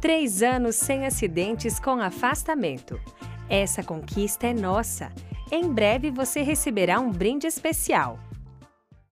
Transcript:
Três anos sem acidentes com afastamento. Essa conquista é nossa. Em breve você receberá um brinde especial.